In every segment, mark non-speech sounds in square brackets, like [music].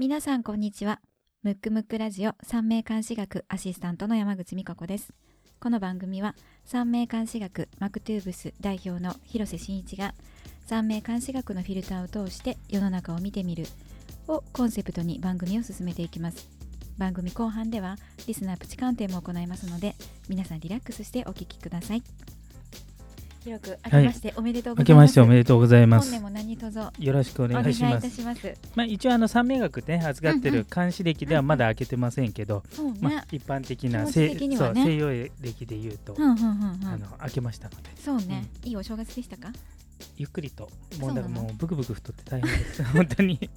皆さんこんにちは。ムックムックラジオ三名監視学アシスタントの山口美香子です。この番組は三名監視学マクトゥーブス代表の広瀬真一が三名監視学のフィルターを通して世の中を見てみるをコンセプトに番組を進めていきます。番組後半ではリスナープチ鑑定も行いますので皆さんリラックスしてお聞きください。広く明けましておめでとうございます、ましておめでとうございます。本年。も何卒よろしくおお願いします。します。まあ一応あの三名学ね預かってうんうん。る監視歴ではまだ開けてませんけど、そうね、まあ一般的な気持ち西そう西洋歴で言うと、うんうんうんうん。あの開けましたので、そうね、いいお正月でしたか？ゆっくりともそうだからもうブクブク太って大変です。本当に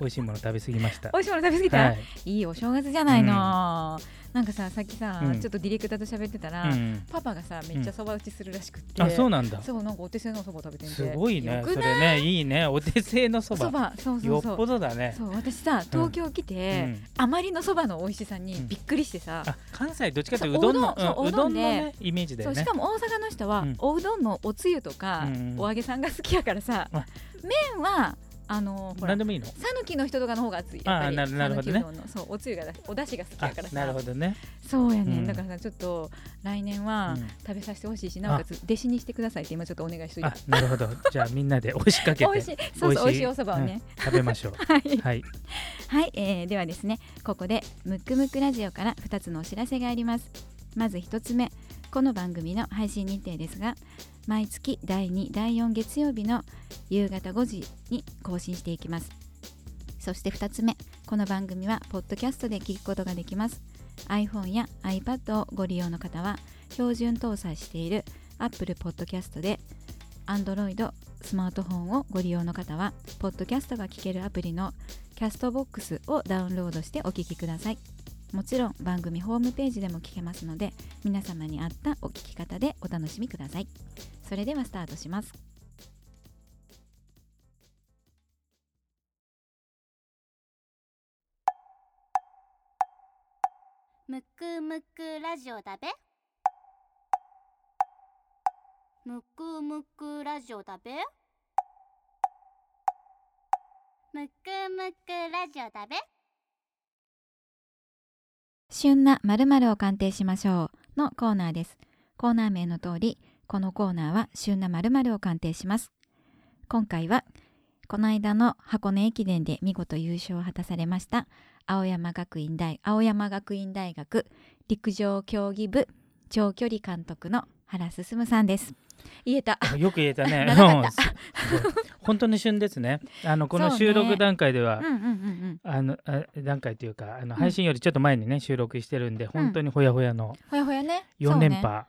美味しいもの食べ過ぎました。美味しいもの食べ過ぎた、はい。い、いお正月じゃないの、なんかささっきさ、うん。ちょっとディレクターと喋ってたら、うん。パパがさめっちゃそば打ちするらしくって、あそうなんだ。そうなんかお手製のそば食べてんですごいね。それねいいね。お手製のそば。そば。そうそうそう。よっぽどだね。そう私さ東京来て、うん。あまりのそばの美味しさにうん。びっくりしてさ、あ関西どっちかというとうどんのおうどんのね。イメージだよね。かも大阪の人は、うん。おうどんのおつゆとか、うんうんお揚げさんが好きやからさあ。麺はあのほら何でもいいの？讃岐の人とかの方が熱いやっぱり。あーなるなるほどね。そうおつゆがだお出汁が好きあやからさ。なるほどね。そうやね、うん。だからさちょっと来年はうん。食べさせてほしいし、なおかつ弟子にしてくださいって今ちょっとお願いしといあてなるほど。じゃあみんなで押しかけて。[laughs] 美味しい。そうそう美味しい。おそばをね、うん。食べましょう。[laughs] はい、はい。はいえーではですねここでムックムックラジオから2つのお知らせがあります。まず1つ目この番組の配信日程ですが毎月第2第4月曜日の夕方5時に更新していきます。そして2つ目この番組はポッドキャストで聞くことができます。iPhone や iPad をご利用の方は標準搭載している Apple Podcast で Android スマートフォンをご利用の方はポッドキャストが聞けるアプリのキャストボックスをダウンロードしてお聞きください。もちろん番組ホームページでも聞けますので皆様に合ったお聞き方でお楽しみください。それではスタートします。むくむくラジオだべ。むくむくラジオだべ。むくむくラジオだべ。旬な〇〇を鑑定しましょうのコーナーです。コーナー名の通りこのコーナーは旬な〇〇を鑑定します。今回はこの間の箱根駅伝で見事優勝を果たされました青山学院大青山学院大学陸上競技部長距離監督の原進さんです。言えた。あよく言えたね。[laughs] 本当に旬ですね。[laughs] あのこの収録段階では、うんうんうんうん。あのあ段階というかあの配信よりちょっと前にね収録してるんで、本当にほやほやのほやほやね。4連覇、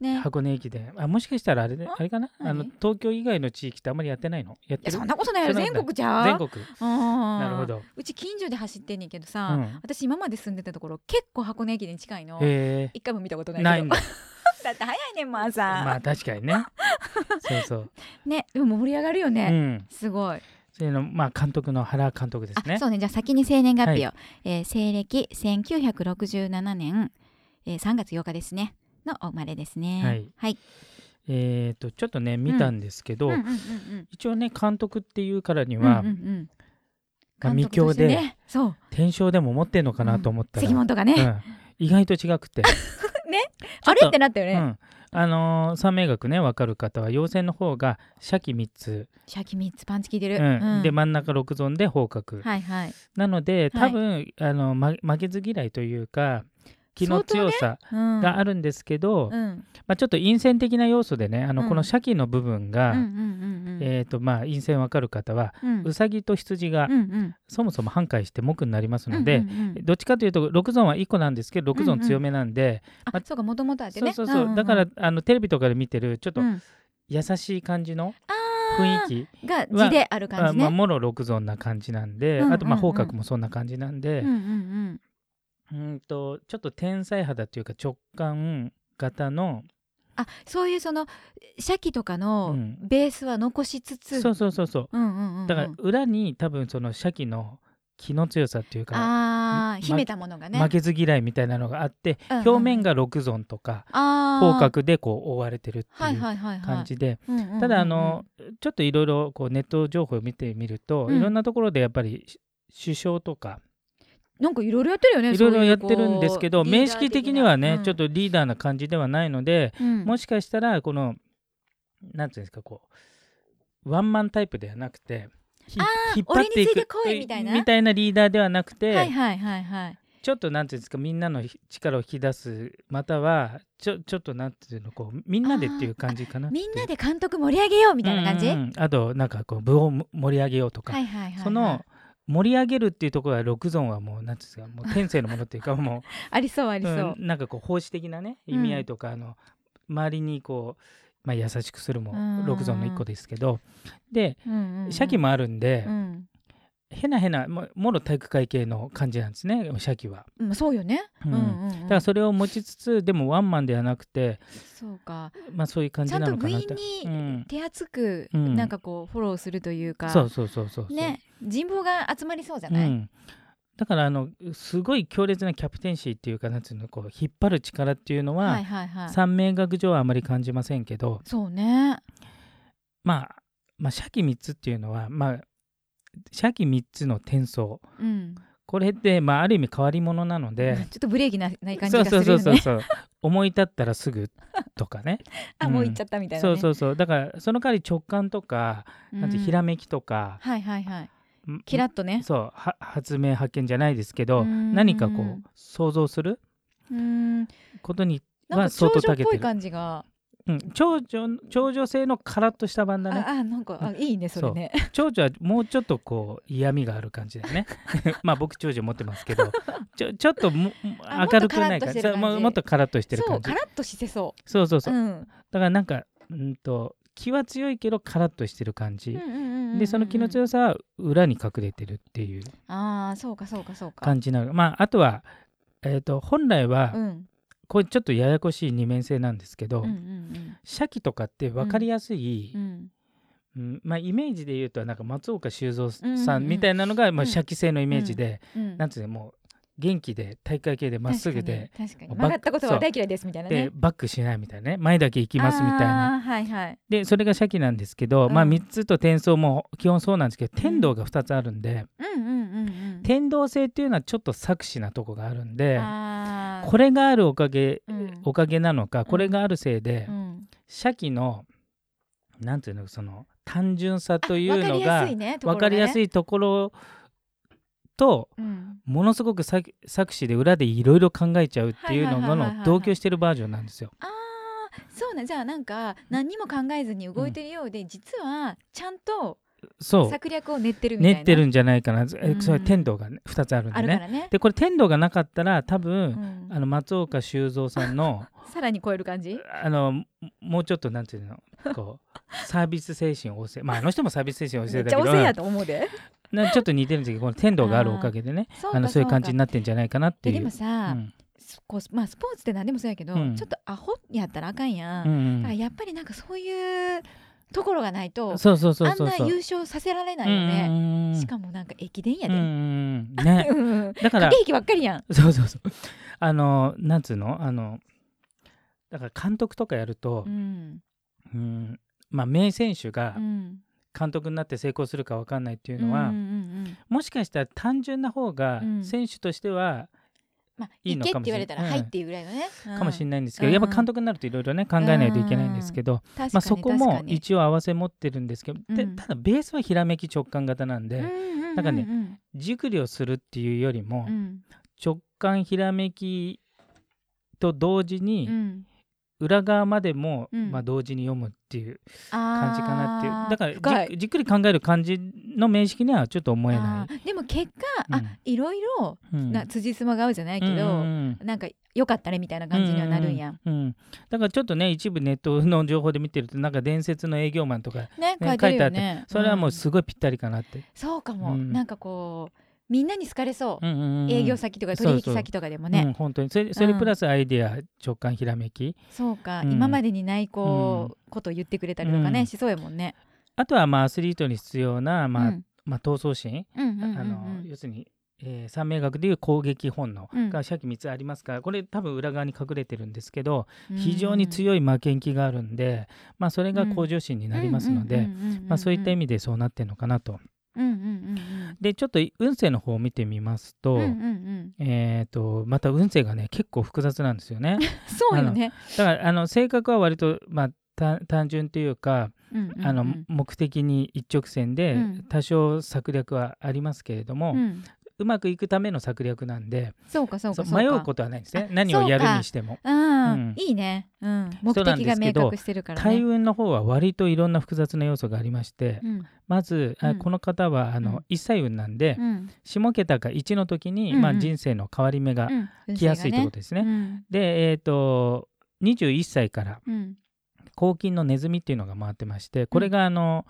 ね。ね。箱根駅伝。あもしかしたらあれでああれかな？あの何東京以外の地域ってあんまりやってないの？やってる？そんなことないよ。全国じゃ全国。ななるほど。うち近所で走ってんねんけどさ、うん。私今まで住んでたところ結構箱根駅伝近いの。え一回も見たことないけど。ー、ないんだ。[laughs] だって早いねんもう朝、まあ確かにね。そうそう。[laughs] ねでも盛り上がるようね、ん。すごい。それのまあ監督の原監督ですね。あそうね。じゃあ先に生年月日を、はえー西暦1967年、えー3月8日ですね。のお生まれですね。はい。はい。えっ、とちょっとね見たんですけど、うん。うんうんうん一応ね監督っていうからには、うんうんうん。まあ未ねそう。天正でも持ってんのかなと思ったら、関本がね、うん。意外と違くて [laughs] ね。あれってなったよね、うん、あのー三名学ね分かる方は陽線の方がシャキ3つ、シャキ3つパンチ効いてる、うん。うん。で真ん中6ゾンで方角、はいはい。なのではい。多分、あのま負けず嫌いというか気の強さうん。があるんですけど、うん。まあ、ちょっと陰線的な要素でねあの、うん。このシャキの部分が、うんうんうんうん。えーとまあ、陰線分かる方は、うん。うさぎと羊がうんうん。そもそも反対して木になりますので、うんうんうん。どっちかというと6ゾンは1個なんですけど6ゾン強めなんで、あそうかもともとあってね。そうそうそう、んんん。だからあのテレビとかで見てるちょっとうん。優しい感じのあ雰囲気ーが字であるは、感じね。まあ、もろ6ゾンな感じなんで、うんうんあとまあうん方角もそんな感じなんで、うんとちょっと天才肌というか直感型の、あそういうそのシャキとかうのん。ベースは残しつつ。そうそうそうそう。うんうんうんうん。だから裏に多分そのシャキの気の強さっていうか、あ秘めたものがね。負けず嫌いみたいなのがあって、うんうんうん。表面が6ゾンとかあー。方角でこう覆われてるってはいいう感じで、ただあのちょっといろいろこうネット情報を見てみると、うん。いろんなところでやっぱり首相とかなんかいろいろやってるよねいろいろやってるんですけど面識的にはね、リーダーちょっとリーダーな感じではないので、うん。もしかしたらこのなんていうんですかこうワンマンタイプではなくて引っ張っていくみたいな？みたいなリーダーではなくて、はいはいはいはい。ちょっとなんていうんですかみんなの力を引き出すまたはちょちょっとなんていうのこうみんなでっていう感じかな？みんなで監督盛り上げようみたいな感じ、うんうん。あとなんかこう部を盛り上げようとか、はいはいはいはい。その盛り上げるっていうところは六ゾンはもうなんていうんですかもう天性のものっていうか [laughs] もありそうあう、りそう、うんなんかこう奉仕的なねうん意味合いとか、あの周りにこう、まあ、優しくするもうん六ゾンの一個ですけどでうんうんうん。シャキもあるんで、うん。へなへなももろ体育会系の感じなんですねシャキは。うん、そうよね、ううんんうんうん。だからそれを持ちつつでもワンマンではなくて、そうか。まあ、そういう感じなのかなって。ちゃんと部員うん。に手厚くうん。なんかこうフォローするというか、そうそうそうそうそう。ね人望が集まりそうじゃない、うん、だからあのすごい強烈なキャプテンシーっていうかなんていうのこう引っ張る力っていうのは、はいはいはい。三名学上はあまり感じませんけど、そうね。まあ、まあシャキ3つっていうのはまあシャキ3つの転送。うん。これって、まあ、ある意味変わり者なので、ちょっとブレーキなない感じそうがするよね。そうそうそうそう思い立ったらすぐとかね。[laughs] あもう行っちゃったみたいな、ね。そうそうそう。だからその代わり直感とか、なんてひらめめきとか、はいはいはい。んキラッとね。そうは発明発見じゃないですけどうん。何かこう想像する？ことには相長女っぽい当長けてる、感じが、うん、長女長女性のカラッとした版だね。ああなんかあいいねそれね。長女はもうちょっとこう嫌味がある感じだよね。[laughs] まあ僕長女持ってますけどちょちょっとも [laughs] あ明るくない感じ。ももっとカラッとしてるそ感じ。うカラッとしてそそう。そうそうう、うん。だからなんかうんと気は強いけどカラッとしてる感じ、うんうんうんうんうんでその気の強さは裏に隠れてるっていう。ああそうかそうかそうか。感じなの。まああとはえー、と本来は、うん。これちょっとややこしい二面性なんですけど、うんうんシャキとかって分かりやすい、うん。うん。うんまあ、イメージで言うとなんか松岡修造うんうんうんさん。みたいなのが、まあ、うん。シャキ性のイメージで、うん。なんつうのもう元気で大会系でまっすぐで確か曲がったことは大嫌いですみたいなでねバックしないみたいなね前だけ行きますみたいな。はいはい。でそれがシャキなんですけど、うん。まあ3つと転送も基本そうなんですけど天道が2つあるんで、うんうんうんうん天道性っていうのはちょっと作詞なとこがあるんでこれがあるおかげうん。おかげなのかこれがあるせいで、うん。シャキのなんていうのその単純さというのが分かりやすいいところとうん。ものすごく作作詞で裏でいろいろ考えちゃうっていうのの同居してるバージョンなんですよ。あーそうなんじゃあなんか何にも考えずに動いてるようで、実はちゃんとそう。策略を練ってるみたいな練ってるんじゃないかなえうんそれ天道が、ね、2つあるんでね。ね、でこれ天道がなかったら多分、うん。あの松岡修造さんの [laughs] さらに超える感じ？あのももうちょっとなんていうのこうサービス精神旺盛。まああの人もサービス精神旺め盛だけど。っちゃおせやと思うでなちょっと似てるんですけどこの天道があるおかげでねそうかあのそういう感じにななってんじゃないかなっていう。でもさ、うん。そこうまあスポーツって何でもそうやけど、うん。ちょっとアホやったらあかんやん、うんうんだからやっぱりなんかそういうところがないとあん。な優勝させられないよね、ねしかもなんか駅伝やで、うんうんね。[laughs] うん。だから駆け引きばっかりやん。そうそうそう。あのなんつうの？あのだから監督とかやるとう、ん。うんまあ名選手がうん監督になって成功するかわかんないっていうのは、うんうんうんもしかしたら単純な方がうん。選手としてはまあいいのかもしれ言われたら、うん。はいっていうぐらいのね、かもしれない、ないんですけど、うん。やっぱ監督になるといろいろね考えないといけないんですけど、確かにまあ、そこも一応合わせ持ってるんですけど、でうん。ただベースはひらめき直感型なんで、うんうんうんうん。なんかね熟慮するっていうよりも、うん。直感ひらめきと同時にうん裏側までも、うん。まあ、同時に読むっていう感感じかなっていう。だからじじっくり考える感じの面識にはちょっと思えなあーでも結果、うん。あいろいろい。うん。な辻褄が合うじゃないけど、うんうんなんかよかったねみたいな感じにはなるんや、うんだからちょっとね一部ネットの情報で見てるとなんか伝説の営業マンとかねね書いてるよねそれはもううんすごいぴったりかなって、そうかも、うんなんかこうみんなに好かれそう、うんうんうん営業先とかそうそう取引先とかでもうんね、本当に。それそれプラスアイデア、直感ひらめき。そうか、うん。今までにないこう、ことを言ってくれたりとかね、うん。しそうやもんね。あとはまあアスリートに必要な、まあうん。まあ、闘争心、うんうんうんうん。あの要するに、えー三名学でいう攻撃本能うん。がさっき3つありますからこれ多分裏側に隠れてるんですけどうん。非常に強い負けん気があるんで、まあ、それが向上心になりますので、まあ、そういった意味でそうなってるのかなと。うんうんうんでちょっと運勢の方を見てみますと,、うんうんうん。えー、とまた運勢がね結構複雑なんですよね。[laughs] そうよね。だからあの性格は割と、まあ、た単純というか、うんうんうん。あの目的に一直線でうん。多少策略はありますけれども、ううんまくいくための策略なんでそうかそうか迷うことはないんですね。あ何をやるにしても。うん。うん。いいね、うん、目的が明確してるからね。大運の方は割といろんな複雑な要素がありまして、うん。まず、あうん。この方はあの、うん。一歳運なんで、うん。下桁か1の時に、まあ、人生の変わり目がうん。来やすいということですね。うん。で、えー、と21歳からうん。黄金のネズミっていうのが回ってましてこれがあの、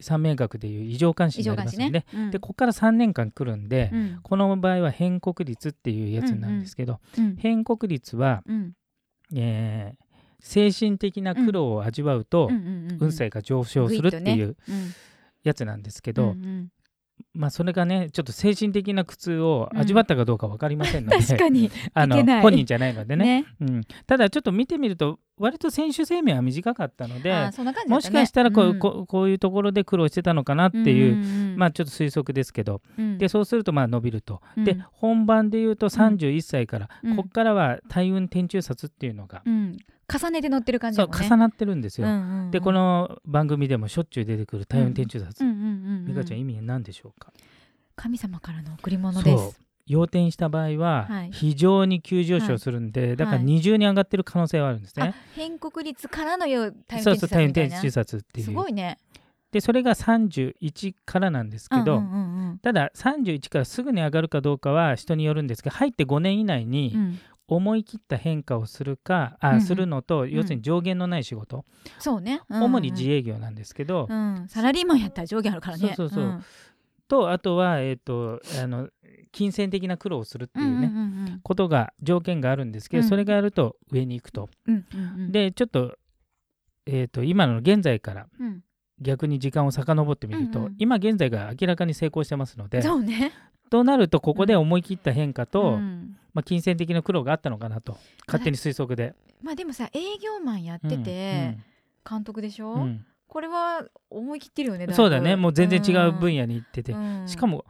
三名学でいう異常関心になりますので、心ね。うん。でここから3年間来るんで、うん。この場合は変国率っていうやつなんですけど、うん。変国率は、うん。えー精神的な苦労を味わうと、うんうんうん運勢が上昇するっていううん。やつなんですけうど、んうんまあそれがねちょっと精神的な苦痛を味わったかどうか分かりませんので、確かに。[laughs] あの本人じゃないのでね。ね。うん、ただちょっと見てみると割と選手生命は短かったので、あーそんな感じだもしかしたらこう,、ん。こうこういうところで苦労してたのかなっていう、んんん。まあちょっと推測ですけど、うん。でそうするとまあ伸びると、うん。で本番でいうと31歳から、うん。ここからは大運天中殺っていうのが、うん重ねて乗ってる感じもんね。重なってるんですよ、うんうんうん。でこの番組でもしょっちゅう出てくる大運天中殺、うんうんうんうん美香ちゃん意味何でしょうか？神様からの贈り物でそうす。要点した場合ははい。非常に急上昇するんで、だからはい二重に上がってる可能性はあるんですね。あ変国率からのようそう大運天運転中殺っていう。すごいね。でそれが31からなんですけど、うんうんうんただ31からすぐに上がるかどうかは人によるんですけど入って5年以内にうん思い切った変化をするか、あうんうん。するのと要するに上限のない仕事、そうね。うんうん。主に自営業なんですけど、うん。サラリーマンやったら上限あるからね。そうそうそう。ん。とあとは、えー、とあの金銭的な苦労をするっていうね、うんうんうんことが条件があるんですけど、うん。それがあると上に行くと。うんうんうん。でちょっと,、えー、と今の現在からうん。逆に時間を遡ってみると、うんうん。今現在が明らかに成功してますのでそうね。となるとここで思い切った変化と、うんまあ、金銭的な苦労があったのかなと勝手に推測で。まあでもさ営業マンやってて監督でしょ？うん。うんこれは思い切ってるよね。そうだね。もう全然違う分野に行ってて、うん。しかも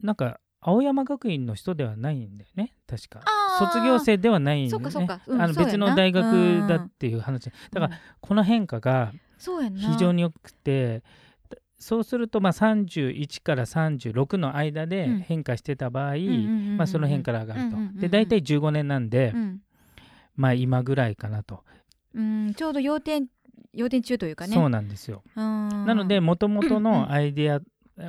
なんか青山学院の人ではないんだよね確か。卒業生ではないんだそよね。っかそっか。うんあの別の大学だっていう話。だからうんこの変化が非常によくてそうするとまあ31から36の間でうん。変化してた場合、まあ、その辺から上がると。で大体15年なんで、うん。まあ今ぐらいかなと、うんちょうど要点要点中というかね。そうなんですよ。ななのでもともとうんのアイデア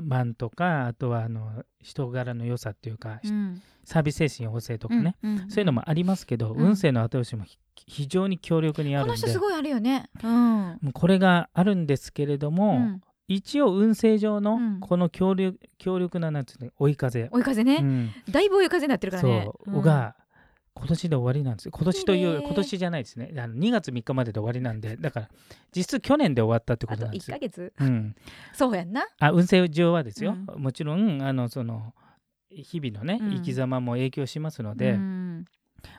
マンとかあとはあの人柄の良さっていうか、うん。サービス精神旺盛とかね、うんうんそういうのもありますけど、うん。運勢の後押しもひ非常に強力にあこるんで。の人すごいあるよね。うん。これがあるんですけれども、うん一応運勢上のうん。この強力強力ななんつうの追い風、追い風ね、うん。だいぶ追い風になってるからね。そう、が今年で終わりなんですよ。今年といいいうね。今年じゃないですね。あの2月3日までで終わりなんで。だから実質去年で終わったってこあと1となんですよ。ヶ。月？うん、そうやんな。あ運勢上はですよ、うもちろんあのその日々のね、うん。生き様も影響しますので、うん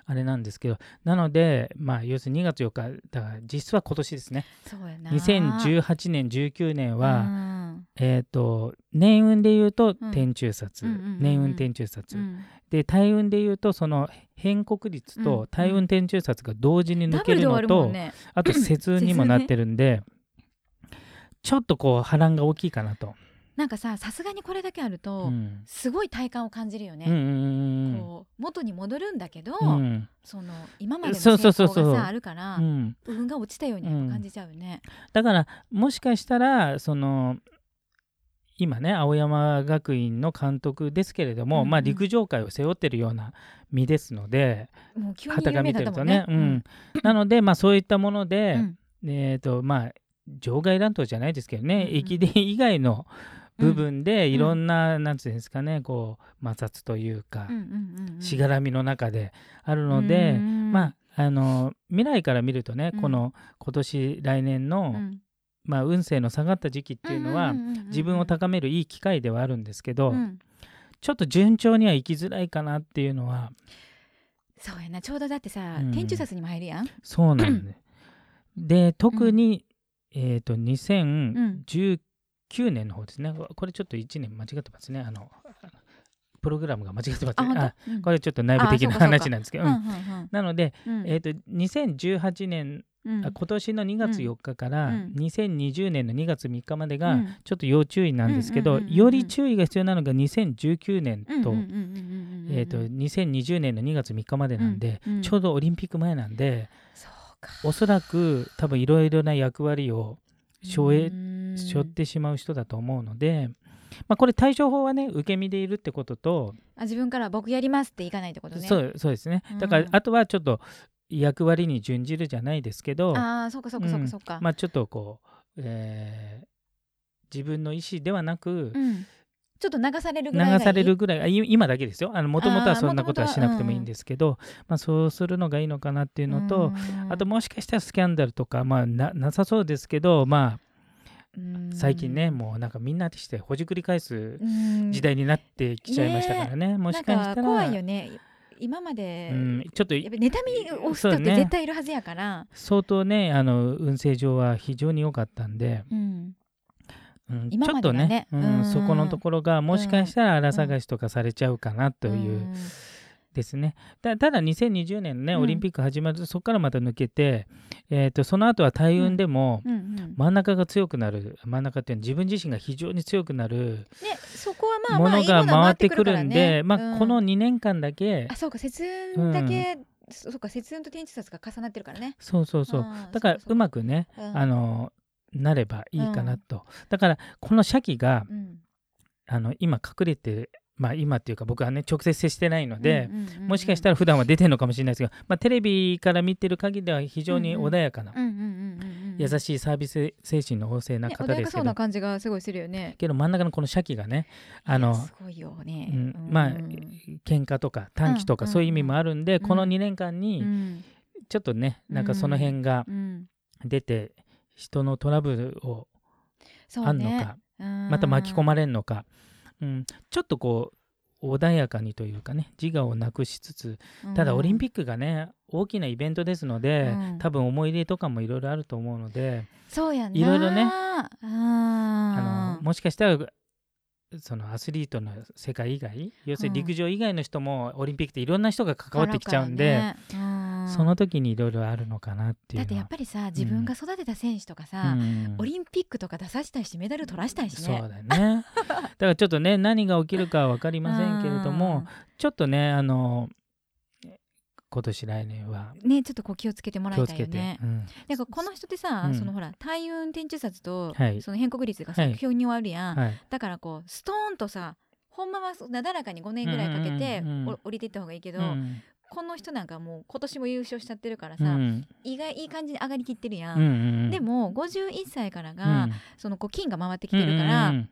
あれなんですけどなのでまあ要するに2月4日だから実質は今年ですね。そうやな。2018年19年は、うん。えっ、と年運で言うとうん。天中殺、うん年運天中殺、うん。で大運で言うとその変国率うんと大運天中殺が同時に抜けるのと、るもんね。あと [clears throat] 節運にもなってるんで、ちょっとこう波乱が大きいかなと。なんかささすがにこれだけあると、うん。すごい体感を感じるよね。うんうんうんこう元に戻るんだけど、うん。その今までのそう成そうそうそう。功がさあるからうん。運が落ちたように感じちゃうよね。だからもしかしたらその今ね青山学院の監督ですけれども、うんうん。まあ、陸上界を背負ってるような身ですのでもう急に旗が見てるとね。ね。うん。なので、まあ、そういったものうで、ん。えーとまあ、場外乱闘じゃないですけどね、駅伝以外の部分でん。いろんな、なんつうんですかねこう摩擦というか、うんうんうんうん。しがらみの中であるので、うんまああの未来から見るとね、うん。この今年来年の、うん。まあ、運勢の下がった時期っていうのは、んんんんん自分を高めるいい機会ではあるんですけど、うん。ちょっと順調にはいきづらいかなっていうのはそうやなちょうどだってさ、うん。天中殺にも入るやん。そうなんで、で特に、えー、と2019 2009年の方ですね。これちょっと1年間違ってますね。あのプログラムが間違ってますあ、ねこれちょっと内部的な話なんですけど、なので、うん。えー、と2018年、うん。あ今年の2月4日からうん。2020年の2月3日までがうん。ちょっと要注意なんですけど、より注意が必要なのが2019年と,、えー、と2020年の2月3日までなんで、ちょうどオリンピック前なんでおそらく多分いろいろな役割を背負えうん。背負ってしまう人だと思うので、まあ、これ対処法はね受け身でいるってことと、あ自分から僕やりますっていかないってことね。そうそうですね。だからうんあとはちょっと役割に準じるじゃないですけどああそうかそうかそうかそうか、まあ、ちょっとこう、えー自分の意思ではなく、うん、ちょっと流されるぐらい流されるぐらい今だけですよ。もともとはそんなことはしなくてもいいんですけど、まあ、そうするのがいいのかなっていうのと、うん。あともしかしたらスキャンダルとか、まあ、ななさそうですけど、まうん。あ、最近ねもうなんかみんなでしてほじくり返すうん。時代になってきちゃいましたからね、もしかしたら。怖いよね。今まで、うん、ちょっとやっぱ妬みを人って絶対いるはずやから。相当ねあの運勢上は非常に良かったんで、うんうん今ちょっとまでがねね、ううん。ん、そこのところがもしかしたら荒探しとかされちゃうかなという、ん。ですね。たただ2020年ね、うん。オリンピック始まるとそこからまた抜けて、えー、とその後は大運でも真ん中が強くなる。真ん中っていうのは自分自身が非常に強くなるものが回ってくるんで、ねまあ、このうん2年間だけ、あそうか節運だけ、そそうか節運と天地札が重なってるからね。そうそうそう。だからそうまくね、うん。あのなればいいかなと、だからこのシャキがうん。あの今隠れてまあ今っていうか僕はね直接接してないので、もしかしたら普段は出てるのかもしれないですが、まあ、テレビから見てる限りでは非常に穏やかな、優しいサービス精神の旺盛なね方穏やかそうなですけど、感じがすごいするよね。けど真ん中のこのシャキがねあのすごいよね、うんうん。まあ喧嘩とか短期とかうんそういう意味もあるんで、んこの2年間うにん。ちょっとねなんかその辺がうん。出て人のトラブルをあんのねか、また巻き込まれんのか、うん、ちょっとこう穏やかにというかね自我をなくしつつただオリンピックがね大きなイベントですので、うん。多分思い入れとかもいろいろあると思うので、そうやいろいろねああのもしかしたらそのアスリートの世界以外要するに陸上以外の人もオリンピックっていろんな人が関わってきちゃうんで、その時にいろいろあるのかなっていうだってやっぱりさ自分が育てた選手とかさ、うん。オリンピックとか出させたいしメダル取らしたいしね。そうだね。だからちょっとね何が起きるかは分かりませんけれどもちょっとねあの今年来年は。うんねちょっとこう気をつけてもらいたいよね。うん。なんかこの人ってさ、うん。そのほら大運天中札と、はい。その変国率がさ、はい。表にあるやん、はい。だからこうストーンとさほんまはなだらかに5年ぐらいかけて、降りていった方がいいけど、うんこの人なんかもう今年も優勝しちゃってるからさ、うん。意外いい感じに上がりきってるやん、うんうんでも51歳からうが、ん。そのこう金が回ってきてるから、うんうん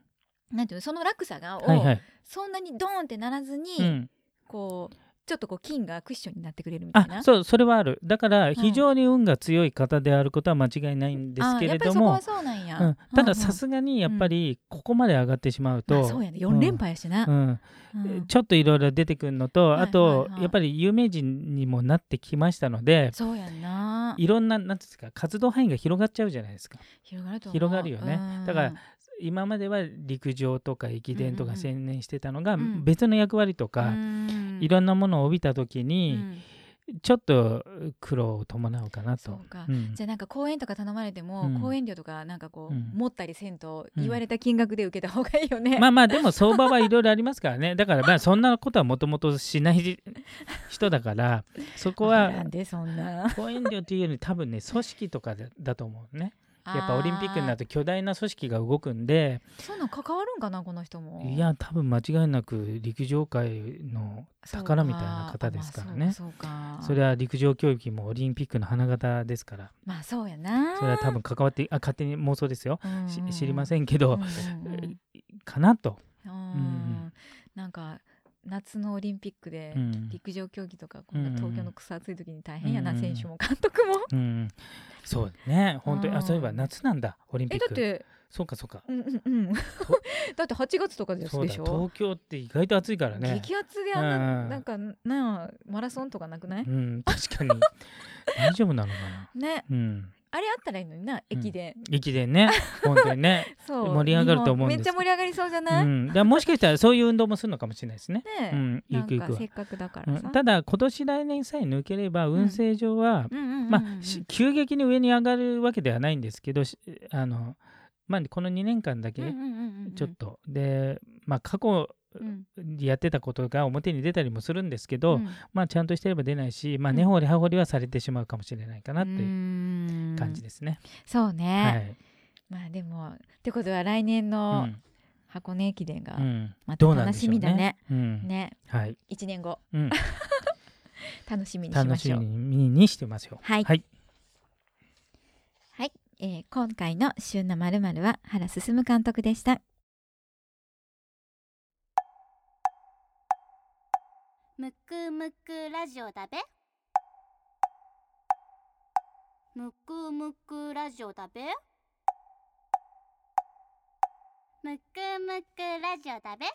なんていうのその落差がを、はいはい。そんなにドーンってならずに、うん。こうちょっとこう金がクッションになってくれるみたいな。あそうそれはある。だから非常に運が強い方であることは間違いないんですけれども。あやっぱりそこはそうなんや、うん。たださがすがにやっぱりここまで上がってしまうと、そうやね。4連覇やしな、うん。うん。ちょっといろいろ出てくるのと、はいあと、やっぱり有名人にもなってきましたのでそうやんな。いろんななんですか活動範囲が広がっちゃうじゃないですか。広がると思う。広がるよね。うん。だから今までは陸上とか駅伝とか専念してたのがん。別の役割とか、うん。いろんなものを帯びた時うにん。ちょっと苦労を伴うかなと。じゃあなんか講演とか頼まれても、うん。講演料とかなんかこう、うん。持ったりせんとうん。言われた金額で受けた方がいいよね、まあまあでも相場はいろいろありますからね。[laughs] だからまあそんなことはもともとしない人だからそこは [laughs] なんでそんな。講演料というより多分ね組織とかだだと思うねやっぱオリンピックになると巨大な組織が動くんでそんなん関わるんかなこの人も。いや多分間違いなく陸上界の宝みたいな方ですからね。そうか,、まあ、それは陸上競技もオリンピックの花形ですから。まあそうやな。それは多分関わってあ勝手に妄想ですよ。し知りませんんけど。うんうんうん。かなと、うんん。なんか夏のオリンピックでうん。陸上競技とかこんなうん東京の草暑い時に大変やな、うん選手も監督も。うん、そうね。本当にうんあそういえば夏なんだオリンピック。えだって、そうかそうか。うんうんうん、[laughs] だって8月とかですそうだでしょ？東京って意外と暑いからね。激アツであんな,、うん。なんかなあマラソンとかなくない、うん確かに。大丈夫なのかな？[laughs] ね。うんあれあったらいいのにな駅伝、駅伝ね。本当にね。[laughs] そう。盛り上がると思うんです。めっちゃ盛り上がりそうじゃない、うん、もしかしたらそういう運動もするのかもしれないですね。ねえ、うん、ゆくゆくせっかくだかうん。らさ、ただ今年来年さえ抜ければ運勢上は、うんうんうんうんまあし急激に上に上がるわけではないんですけどしあの、まあ、この2年間だけうんうんうんうんちょっと、で、まあ、過去うん。やってたことが表に出たりもするんですけど、うん。まあ、ちゃんとしてれば出ないし、まあ、うん根掘り葉掘りはされてしまうかもしれないかなっていう。うん感じですね。そうね、はい。まあでもってことは来年うのん。箱根駅伝がうん。また楽しみだね。うんね。はい。1年後。うん、[laughs] 楽しみにしま楽ししょう。みにしてますよ。はい。はい。はい、えー今回の旬のまるは原進監督でした。むくむくラジオだべむくむくラジオだべ？むくむくラジオだべ？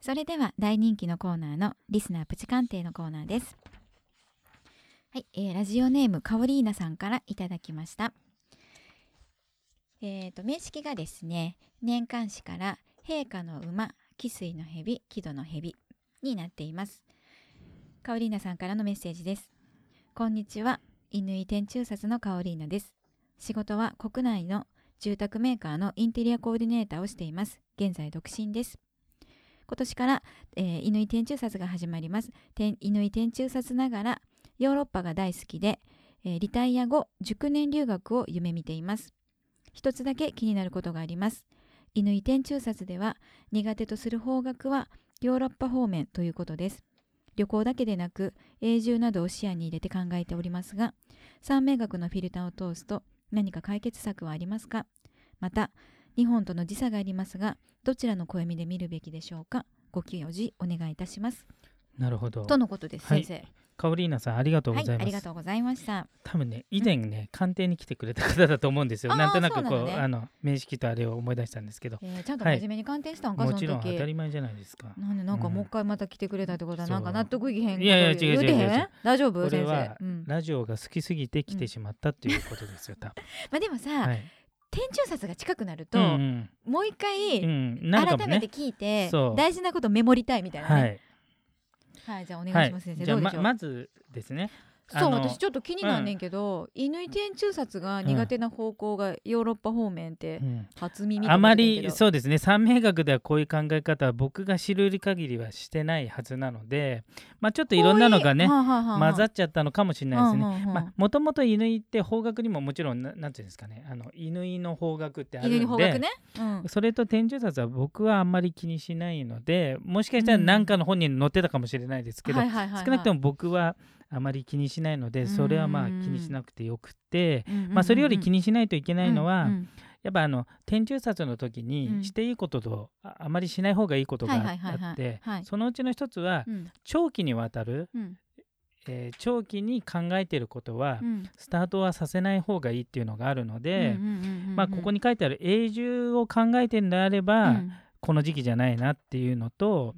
それでは大人気のコーナーのリスナープチ鑑定のコーナーです。はい、えーラジオネームカオリーナさんからいただきました。えー、と名式がですね年間誌から陛下の馬汽水の蛇木戸の蛇になっています。カオリーナさんからのメッセージです。こんにちは。乾天中札のカオリーナです。仕事は国内の住宅メーカーのインテリアコーディネーターをしています。現在独身です。今年から、えー、乾天中札が始まります。天乾天中札ながらヨーロッパが大好きで、えーリタイア後熟年留学を夢見ています。一つだけ気になることがあります。乾天中札では苦手とする方角はヨーロッパ方面ということです。旅行だけでなく永住などを視野に入れて考えておりますが三名学のフィルターを通すと何か解決策はありますか？また日本との時差がありますがどちらの暦で見るべきでしょうか？ご教示お願いいたします。なるほど。とのことです、はい。先カオリーナさんありがとうございます。ありがとうございました。多分ね以前ね、鑑定に来てくれた方だと思うんですよ。なんとなくこうね。あの面識とあれを思い出したんですけど、えーちゃんとはい真面目に鑑定したんか、もちろん当たり前じゃないですか。なんでなんかうん。もう一回また来てくれたってことはそう。なんか納得いきへんいやいや違う違う違う大丈夫？これ先は生、うん、ラジオが好きすぎて来てしまったっていうことですよ。多分。まあでもさ、はい。天中札が近くなると、うんもう一回、うん。うん、なるかもね。改めて。聞いて大事なことメモりたいみたいなはねい。はい、じゃあお願はいいします、先生。じゃあまどうでしょう、まずですね。そう私ちょっと気になんねんけど、乾天中札が苦手な方向がヨーロッパ方面ってうん。初耳とあま思ってんけど。りそうですね。三名学ではこういう考え方は僕が知る限りはしてないはずなので、まあ、ちょっといろんなのがねはあはあはあ混ざっちゃったのかもしれないですね。うんうんうん。まあ、もともと乾って方角にももちろんななんていうんですかね。あの乾の方角ってあるんでね、うん、それと天中札は僕はあんまり気にしないのでもしかしたら何かの本に載ってたかもしれないですけど、少なくとも僕はあまり気にしないのでそれはまあ気にしなくてよくて、まあ、それより気ににしないといけないのは、やっぱあの天中札の時うん。にしていいこととああまりしない方がいいことがあってはいそのうちの一つはうん。長期にわたる、うん。えー長期に考えていることはうん。スタートはさせない方がいいっていうのがあるので、ここに書いてある永住を考えてるんであれば、うん。この時期じゃないなっていうのと、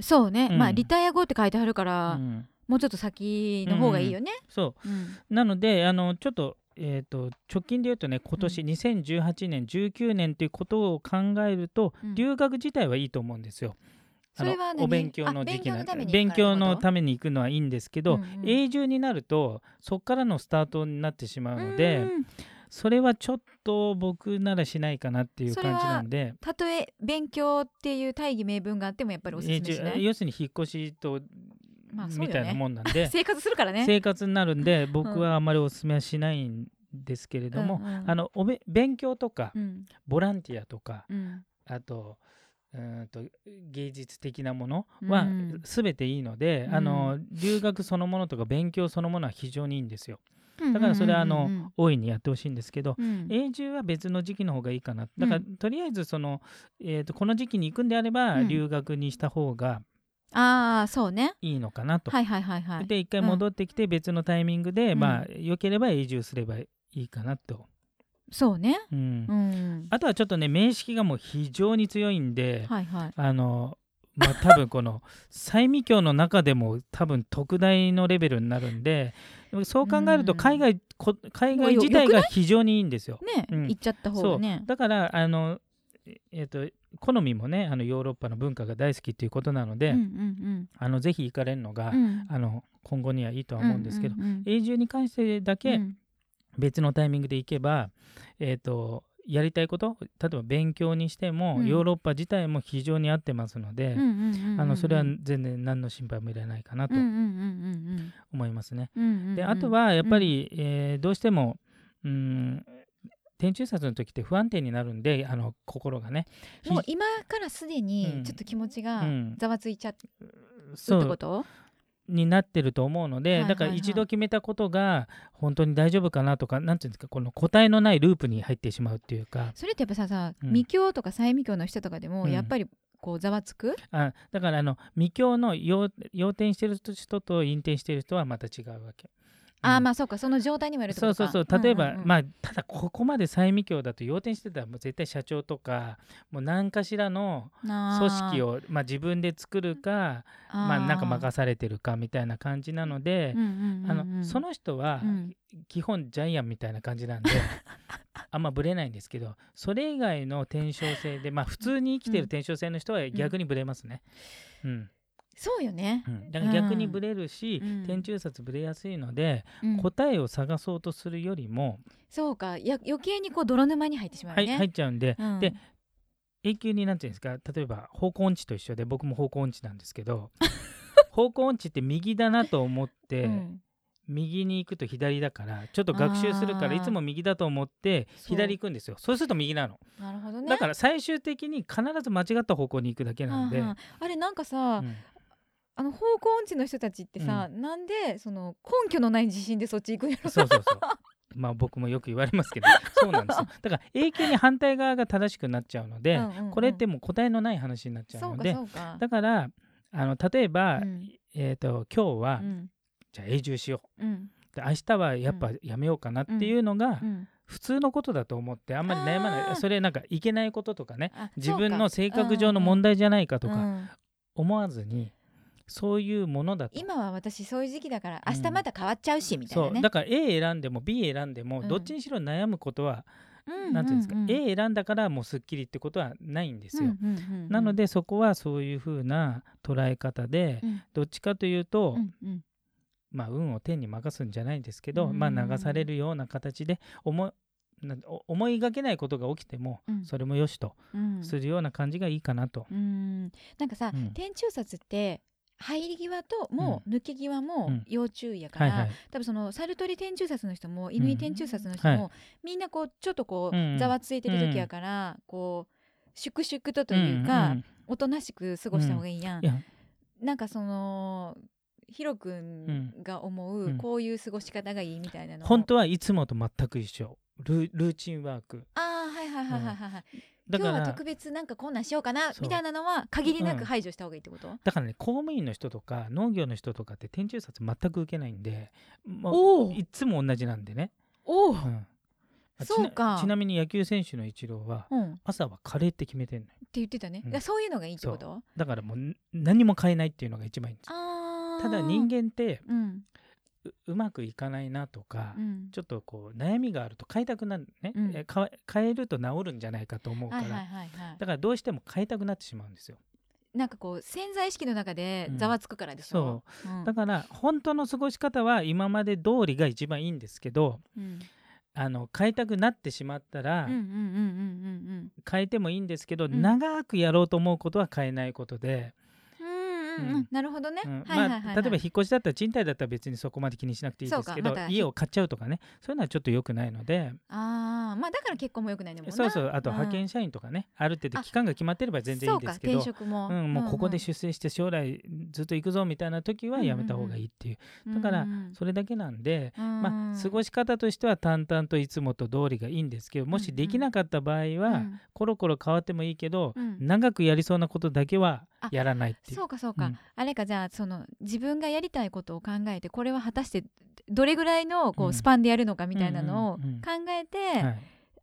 そうね、うん。まあリタイア後って書いてあるかうら、んもうちょっと先の方がいいよね、そう。うん。なのであのちょっと,、えー、と直近で言うとね今年2018年19年ということを考えると、うん。留学自体はいいと思うんですよ。それは何お勉強の時期なあ勉強のために勉強行くのために行くのはいいんですけど、うんうん。永住になるとそこからのスタートになってしまうので、うんそれはちょっと僕ならしないかなっていう感じなんで。たとえ勉強っていう大義名分があってもやっぱりおすすめしない、要するに引っ越しと、まあね。みたいなもんなんで。[laughs] 生活するからね。生活になるんで僕はあんまりおすすめはしないんですけれども、うんうん。あのおべ勉強とかうん。ボランティアとかうん。あとうーんと芸術的なものはうん。全ていいので、うん。あの留学そのものとか勉強そのものは非常にいいんですよ。だからそれはあの、うんうん大いにやってほしいんですけど、永住は別の時期の方がいいかな。だから、うん。とりあえずその、えー、とこの時期に行くんであれば、うん。留学にした方がああそうね。いいのかなと。はいはいはいはい。で一回戻ってきて別のタイミングで、うん。まあ良ければ永住すればいいかなと、そうね。うん。うん。あとはちょっとね名式がもう非常に強いんで、はいはい。あのまあ多分この [laughs] 西味教の中でも多分特大のレベルになるんでそう考えると海外、こ海外自体が非常にいいんですよ。ね、うん、行っちゃった方がね。だからあのえーと、好みもねあのヨーロッパの文化が大好きということなので、うんうんうん、あのぜひ行かれるのが、うん、あの今後にはいいとは思うんですけど、うんうんうん、永住に関してだけ別のタイミングで行けば、えーと、やりたいこと例えば勉強にしても、うん、ヨーロッパ自体も非常に合ってますので、あのそれは全然何の心配もいらないかなと思いますね。であとはやっぱり、うん、えー、どうしてもうん天中殺の時って不安定になるんであの心がね。もう今からすでにちょっと気持ちがざわついちゃってこと、うんになってると思うので、だから一度決めたことが本当に大丈夫かなとかなんていうんですかこの答えのないループに入ってしまうっていうか。それってやっぱささ、うん、未教とか再未教の人とかでもやっぱりこうざわつく、あだからあの未教の要点してる人と引転してる人はまた違うわけ。ああまあそうかその状態にもよるそうそうそう。例えば、うんうんうん、まあただここまで細未教だと要点してたらもう絶対社長とかもう何かしらの組織をまあ、自分で作るかまあなんか任されてるかみたいな感じなので、あのその人は基本ジャイアンみたいな感じなんで、[laughs] あんまぶれないんですけどそれ以外の転生性でまあ普通に生きてる転生性の人は逆にぶれますね。うん、うんそうよね、うん、だから逆にブレるし、うん、天中殺ブレやすいので、うん、答えを探そうとするよりもそうか。や余計にこう泥沼に入ってしまうね、はい、入っちゃうんで、で永久になんていうんですか例えば方向音痴と一緒で僕も方向音痴なんですけど [laughs] 方向音痴って右だなと思って、右に行くと左だからちょっと学習するからいつも右だと思って左行くんですよ。そうすると右なの。なるほど、ね、だから最終的に必ず間違った方向に行くだけなんで。あれなんかさ、うん、あの方向音痴の人たちってさ、うん、なんでその根拠のない自信でそっち行くんやろそうそうそう。まあ僕もよく言われますけど [laughs] そうなんですよ。だから永久に反対側が正しくなっちゃうので、うんうんうん、これってもう答えのない話になっちゃうのでだからあの例えば、うん、えーと、今日は、うん、じゃあ永住しよう、うん、で明日はやっぱやめようかなっていうのが、普通のことだと思ってあんまり悩まない。それなんかいけないこととかね自分の性格上の問題じゃないかとか思わずに。そういうものだと。今は私そういう時期だから明日また変わっちゃうし、みたいなね。だから A 選んでも B 選んでも、どっちにしろ悩むことは、なんていうんですか、A 選んだからもうすっきりってことはないんですよ、なのでそこはそういうふうな捉え方で、どっちかというと、まあ運を天に任すんじゃないんですけど、まあ流されるような形で思思いがけないことが起きても、それもよしとするような感じがいいかなと。うん、なんかさ、天中殺って入り際とも抜け際も要注意やから、うんはいはい、多分そのサルトリ天中殺の人も乾天中殺の人も、うんはい、みんなこうちょっとこうざわついてる時やから、こう粛々とというか、おとなしく過ごした方がいいやん。なんかそのヒロ君が思う、こういう過ごし方がいいみたいなの本当はいつもと全く一緒。ルーチンワーク。ああはいはいはいはいはい、今日は特別なんかこんなんしようかなみたいなのは限りなく排除した方がいいってこと、うん、だからね公務員の人とか農業の人とかって天中殺全く受けないんでもういつも同じなんでね。おお、うん。そうか。ちなみに野球選手のイチローは、うん、朝はカレーって決めてんのよ。って言ってたね、うん、そういうのがいいってこと？だからもう何も変えないっていうのが一番いいんですただ人間って、うん、うまくいかないなとか、うん、ちょっとこう悩みがあると変えたくなるね、うん、変えると治るんじゃないかと思うから、はいはいはいはい、だからどうしても変えたくなってしまうんですよ。なんかこう潜在意識の中でざわつくからでしょ、う。ん、そう、だから本当の過ごし方は今まで通りが一番いいんですけど、あの変えたくなってしまったら変えてもいいんですけど、長くやろうと思うことは変えないことで。うんなるほどね、まあ、例えば引っ越しだったら賃貸だったら別にそこまで気にしなくていいですけど、ま、家を買っちゃうとかね。そういうのはちょっと良くないので。ああまあだから結婚も良くないねそうそう。あと派遣社員とかね、ある程度期間が決まってれば全然いいんですけど。転職も、うん、もうここで出世して将来ずっと行くぞみたいな時はやめた方がいいっていう、だからそれだけなんで、まあ過ごし方としては淡々といつもと通りがいいんですけどもしできなかった場合は、コロコロ変わってもいいけど、長くやりそうなことだけはやらないっていう。そうかそうか、あれかじゃあその自分がやりたいことを考えてこれは果たしてどれぐらいのこうスパンでやるのかみたいなのを考えて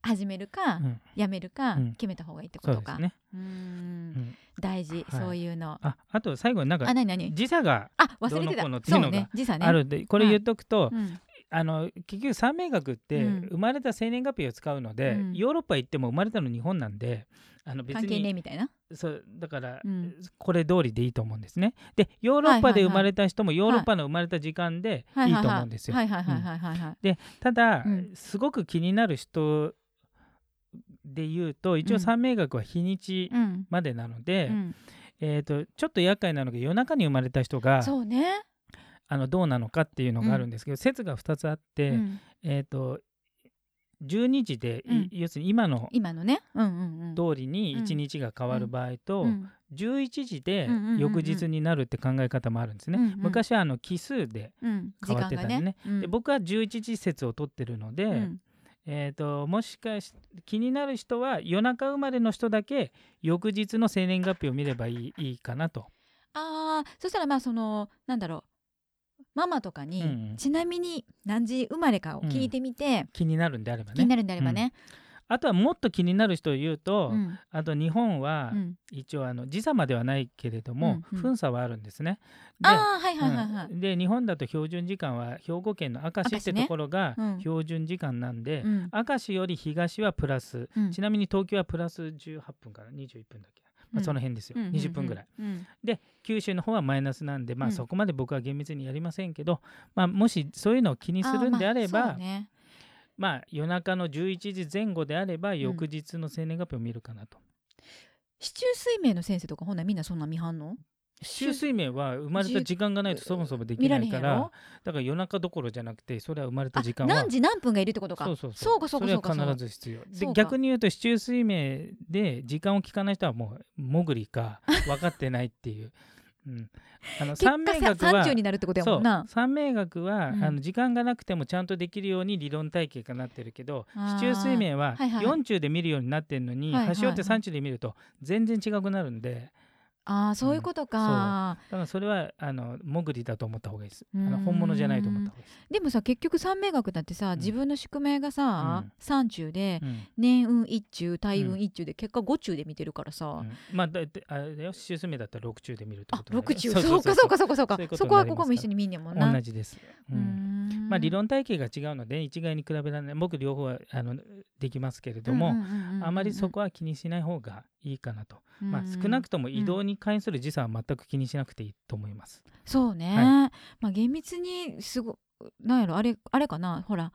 始めるか、やめるか決めた方がいいってことか。ね、うん。大事、はい。そういうの。ああと最後になんかあ何何？時差があ忘れてた。ののね時差ね。あるんで、これ言っとくと、うんあの結局三名学ってうん。生まれた生年月日を使うので、うん。ヨーロッパ行っても生まれたの日本なんであの別関係ねみたいな？そうだから、うん。これ通りでいいと思うんですね。でヨーロッパで生まれた人もヨーロッパの生まれた時間でい。いと思うんですよ。はいはいはいはいはいはいただ、うん。すごく気になる人で言うと一応うん。三名学は日にちうん。までなので、うん。えー、とちょっと厄介なのが夜中に生まれた人がそうねあのどうなのかっていうのがあるんですけど、説が2つあって、うん。えー、と12時で、いうん。要するに今の今のね。うんうんうん。通りに1日が変わる場合と、うん。11時でうんうんうんうん。翌日になるって考え方もあるんですね。うんうん昔はあの奇数でうん。変わってたりね。時間がうん。で僕は11時説を取ってるので、うん。えー、ともしかし気になる人は夜中生まれの人だけ翌日の生年月日を見ればいいいいかなと。ああそしたらまあそのなんだろうママとかに、うんうん。ちなみに何時生まれかを聞いてみて、気になるんであればね。気になるんであればね。あとはもっと気になる人を言うと、うんあと日本はうん。一応あの時差まではないけれども、うんうん。分差はあるんですね。でああはいはいはいはい。うん。で日本だと標準時間は兵庫県の明石ってところが標準時間なんで、うん。明石より東はプラス、うん。ちなみに東京はプラス18分から21分だっけ、まあ、うん。その辺ですよ、うんうんうん。20分ぐらい。うん。で九州の方はマイナスなんで、まあ、うん。そこまで僕は厳密にやりませんけど、まあ、もしそういうのを気にするんであれば、ーまあね。まあ、夜中の11時前後であれば翌日の生年月日を見るかなと。市中水明の先生とかほんならみんなそんな見はんの？周水面は生まれた時間がないとそもそもでき見ないからだから夜中どころじゃなくてそれは生まれたあ時間は何時何分がいるってことか？そうそうそう。かそうかそうかそれは必ず必要。で逆に言うと市中水明で時間を聞かない人はもう潜りか [laughs] 分かってないっていう、うん、あの結三名学は30になるってことやそもんな。う。三名学は、うん。あの時間がなくてもちゃんとできるように理論体系がなってるけどあー。市中水面ははいはい。4中で見るようになってるのに、はいはいはい。端折って3中で見ると全然違くなるんでああそういうことか、だからそれはあの潜りだと思った方がいいです。あの本物じゃないと思った方がいいです、でもさ結局三名学だってさ、ん。自分の宿命がさ、うん。三中でうん。年運一中大うん。運一中で結果五中で見てるからさ、うん。まあだってあれだよ。週数目だったら6中で見るってあこと六中。[laughs] そうかそうかそうかそうか。そこはここも一緒に見んねんもんな。同じです、ううん。まあ、理論体系が違うので一概に比べられない。僕両方はあのできますけれども、うんうんうんうんうんあまりそこは気にしない方がいいかなと、まあ、うん少なくとも移動に関する時差は全く気にしなくていいと思います。そうね、はまあ厳密にすごなんやろあれあれかな？ほら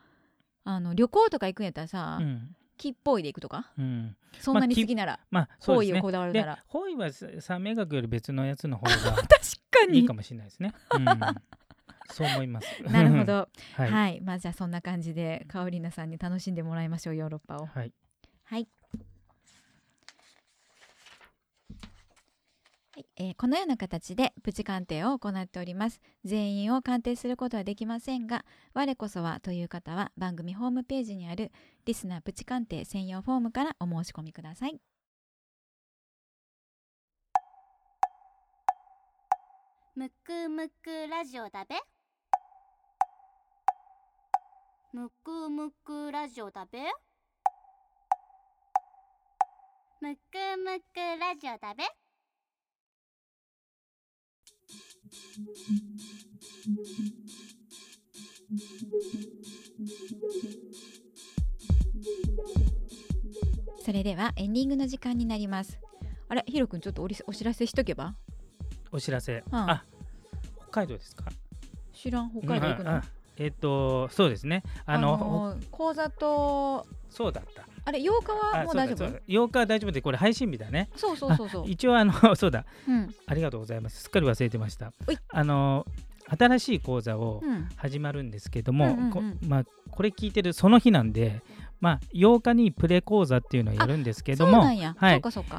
あの旅行とか行くんやったらさ、うん木っぽいで行くとか？うん、そんなに好きなら、まあそう方位をですねでこだわるなら方位は三名学より別のやつの方が [laughs] 確かにいいかもしれないですね。うん、そう思います。[laughs] なるほ。ど [laughs] は。はいい、まあじゃあそんな感じでカオリーナさんに楽しんでもらいましょうヨーロッパをはい。はい。はい。えーこのような形でプチ鑑定を行っております。全員を鑑定することはできませんが我こそはという方は番組ホームページにあるリスナープチ鑑定専用フォームからお申し込みください。むくむくラジオだべ。むくむくラジオだべ。むくむくラジオだべ。それではエンディングの時間になります。あれヒロくんちょっとおりお知らせしとけば？お知らせ。うん。あ、北海道ですか？知らん北海道行くの？うんあえっ、とそうですね。あの、のー講座とそうだった。あれ8日はあもう大丈夫？そうだそうだ。8日は大丈夫でこれ配信日だね。そうそうそうそう。あ一応あの [laughs] そうだ。うん。ありがとうございます。すっかり忘れてました。あの新しい講座をうん。始まるんですけども、うんうんうん。こまあこれ聞いてるその日なんで、まあ8日にプレ講座っていうのをやるんですけども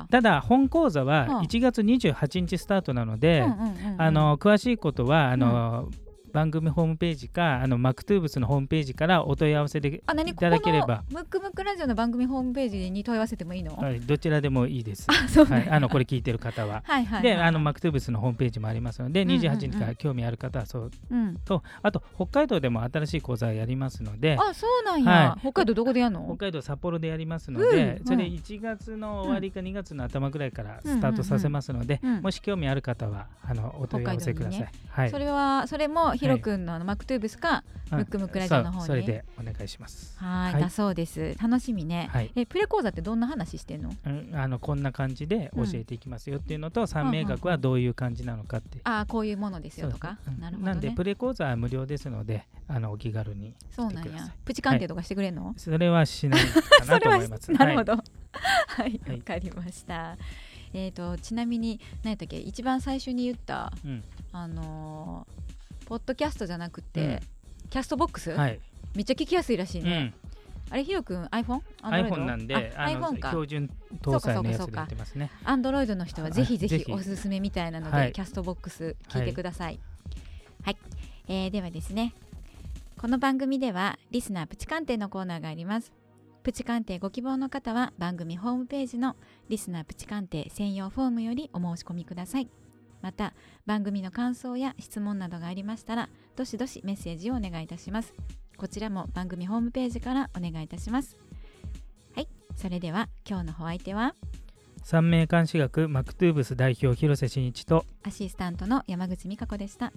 ただ本講座はうん。1月28日スタートなので、うんうんうんうんあの詳しいことはあの、番組ホームページかあのマクトゥーブスのホームページからお問い合わせでいあ何ただければ。ムックムックラジオの番組ホームページに問い合わせてもいいの、はい、どちらでもいいです。あそうはい、あのこれ聞いてる方は。はいはいはいで、あのマクトゥーブスのホームページもありますので、んうんうん。28日から興味ある方はそううん。と、あと北海道でも新しい講座やりますので、あそうなんや、はい。北海道どこでやんの？北海道札幌でやりますので、うんそれ1月の終わりか2月の頭ぐらいからスタートさせますので、うんうんうんもし興味ある方はあのお問い合わせください。北はい。それはそれもヒロ君のあのマクトゥーブスか、うん。ムックムックラジオの方に。それでお願いします。はいはい。だそうです。楽しみね、はい。えプレ講座ってどんな話してんの？うんあのこんな感じで教えていきますよっていうのと、三名学はどういう感じなのかって。ああこういうものですよとか、なるほどなんでねプレ講座は無料ですのであのお気軽にそうなんや。プチ鑑定とかしてくれんの、それはしないかそれはなと思います。[laughs] なるほど。[laughs] はいはい。わかりました。えっ、とちなみに何やったっけ？一番最初に言ったうん。あのーポッドキャストじゃなくて、うんキャストボックス、はい。めっちゃ聞きやすいらしいね、うん。あれヒロ君 iPhone? iPhone なんで iPhone か標準搭載のやつでやってますね。アンドロイドの人はぜひぜぜひひおすすめみたいなので、はいキャストボックス聞いてください。はい、えーではですねこの番組ではリスナープチ鑑定のコーナーがあります。プチ鑑定ご希望の方は番組ホームページのリスナープチ鑑定専用フォームよりお申し込みください。また番組の感想や質問などがありましたらどしどしメッセージをお願いいたします。こちらも番組ホームページからお願いいたします。はい、それでは今日のお相手は？三名監視学マクトゥーブス代表広瀬真一とアシスタントの山口美香子でした。